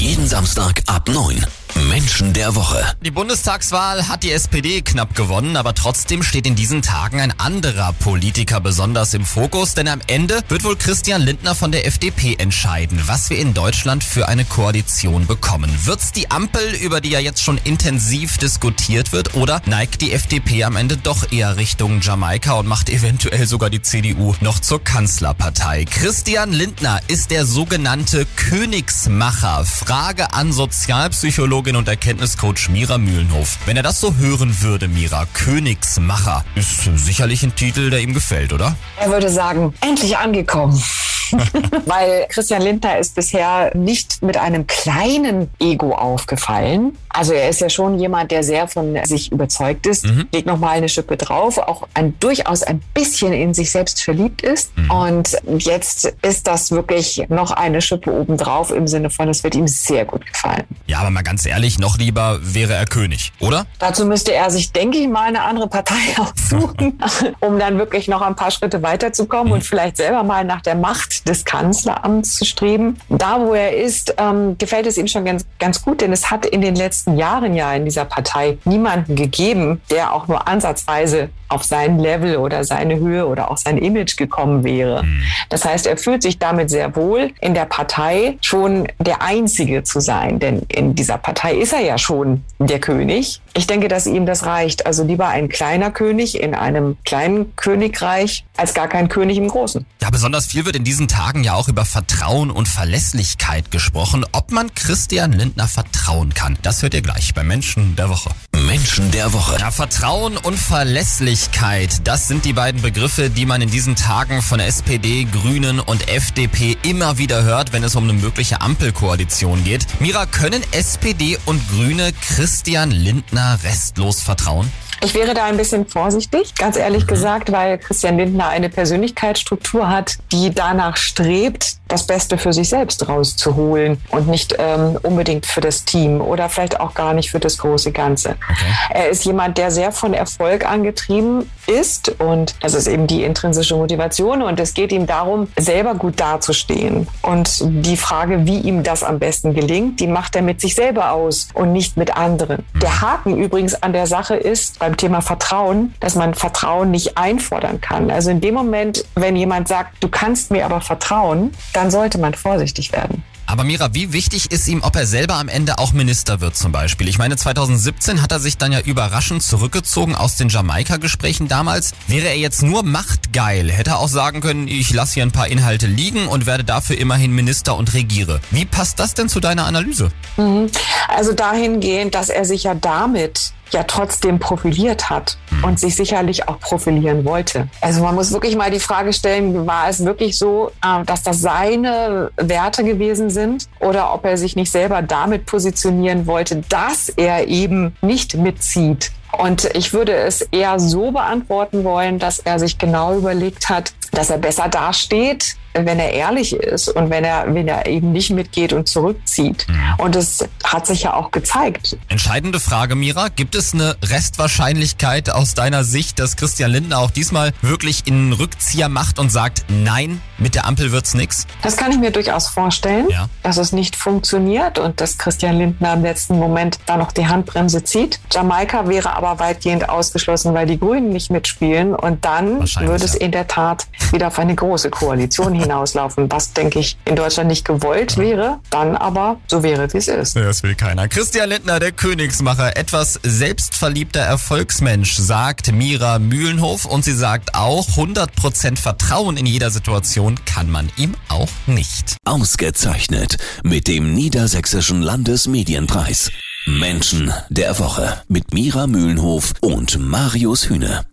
Jeden Samstag ab 9. Menschen der Woche. Die Bundestagswahl hat die SPD knapp gewonnen, aber trotzdem steht in diesen Tagen ein anderer Politiker besonders im Fokus, denn am Ende wird wohl Christian Lindner von der FDP entscheiden, was wir in Deutschland für eine Koalition bekommen. Wird's die Ampel, über die ja jetzt schon intensiv diskutiert wird, oder neigt die FDP am Ende doch eher Richtung Jamaika und macht eventuell sogar die CDU noch zur Kanzlerpartei? Christian Lindner ist der sogenannte Königsmacher. Frage an Sozialpsychologen Psychologin und Erkenntniscoach Mira Mühlenhof. Wenn er das so hören würde, Mira, Königsmacher, ist sicherlich ein Titel, der ihm gefällt, oder? Er würde sagen, endlich angekommen. Weil Christian Lindner ist bisher nicht mit einem kleinen Ego aufgefallen. Also er ist ja schon jemand, der sehr von sich überzeugt ist, mhm. legt nochmal eine Schippe drauf, auch ein, durchaus ein bisschen in sich selbst verliebt ist. Mhm. Und jetzt ist das wirklich noch eine Schippe obendrauf im Sinne von, es wird ihm sehr gut gefallen. Ja, aber mal ganz ehrlich, noch lieber wäre er König, oder? Dazu müsste er sich, denke ich mal, eine andere Partei aussuchen, um dann wirklich noch ein paar Schritte weiterzukommen mhm. und vielleicht selber mal nach der Macht des Kanzleramts zu streben. Da, wo er ist, ähm, gefällt es ihm schon ganz, ganz gut, denn es hat in den letzten Jahren ja in dieser Partei niemanden gegeben, der auch nur ansatzweise auf sein Level oder seine Höhe oder auch sein Image gekommen wäre. Mhm. Das heißt, er fühlt sich damit sehr wohl, in der Partei schon der Einzige zu sein, denn in dieser Partei ist er ja schon der König. Ich denke, dass ihm das reicht. Also lieber ein kleiner König in einem kleinen Königreich als gar kein König im Großen. Ja, besonders viel wird in diesen Tagen ja auch über Vertrauen und Verlässlichkeit gesprochen. Ob man Christian Lindner vertrauen kann, das hört ihr gleich bei Menschen der Woche. Menschen der Woche. Ja, Vertrauen und Verlässlichkeit, das sind die beiden Begriffe, die man in diesen Tagen von SPD, Grünen und FDP immer wieder hört, wenn es um eine mögliche Ampelkoalition geht. Mira, können SPD und Grüne Christian Lindner restlos vertrauen? Ich wäre da ein bisschen vorsichtig, ganz ehrlich gesagt, weil Christian Lindner eine Persönlichkeitsstruktur hat, die danach strebt, das Beste für sich selbst rauszuholen und nicht ähm, unbedingt für das Team oder vielleicht auch gar nicht für das große Ganze. Okay. Er ist jemand, der sehr von Erfolg angetrieben ist und das ist eben die intrinsische Motivation und es geht ihm darum, selber gut dazustehen. Und die Frage, wie ihm das am besten gelingt, die macht er mit sich selber aus und nicht mit anderen. Der Haken übrigens an der Sache ist, beim Thema Vertrauen, dass man Vertrauen nicht einfordern kann. Also in dem Moment, wenn jemand sagt, du kannst mir aber vertrauen, dann sollte man vorsichtig werden. Aber Mira, wie wichtig ist ihm, ob er selber am Ende auch Minister wird zum Beispiel? Ich meine, 2017 hat er sich dann ja überraschend zurückgezogen aus den Jamaika-Gesprächen damals. Wäre er jetzt nur machtgeil, hätte er auch sagen können, ich lasse hier ein paar Inhalte liegen und werde dafür immerhin Minister und regiere. Wie passt das denn zu deiner Analyse? Mhm. Also dahingehend, dass er sich ja damit ja trotzdem profiliert hat mhm. und sich sicherlich auch profilieren wollte. Also man muss wirklich mal die Frage stellen, war es wirklich so, äh, dass das seine Werte gewesen sind oder ob er sich nicht selber damit positionieren wollte, dass er eben nicht mitzieht. Und ich würde es eher so beantworten wollen, dass er sich genau überlegt hat, dass er besser dasteht, wenn er ehrlich ist und wenn er, wenn er eben nicht mitgeht und zurückzieht. Mhm. Und es hat sich ja auch gezeigt. Entscheidende Frage, Mira. Gibt es eine Restwahrscheinlichkeit aus deiner Sicht, dass Christian Lindner auch diesmal wirklich einen Rückzieher macht und sagt, nein, mit der Ampel wird's nix? Das kann ich mir durchaus vorstellen, ja. dass es nicht funktioniert und dass Christian Lindner im letzten Moment da noch die Handbremse zieht. Jamaika wäre aber weitgehend ausgeschlossen, weil die Grünen nicht mitspielen und dann würde es ja. in der Tat wieder auf eine große Koalition hinauslaufen, was, denke ich, in Deutschland nicht gewollt wäre, dann aber so wäre, wie es ist. Das will keiner. Christian Lindner, der Königsmacher, etwas selbstverliebter Erfolgsmensch, sagt Mira Mühlenhof und sie sagt auch, 100% Vertrauen in jeder Situation kann man ihm auch nicht. Ausgezeichnet mit dem Niedersächsischen Landesmedienpreis. Menschen der Woche mit Mira Mühlenhof und Marius Hühne.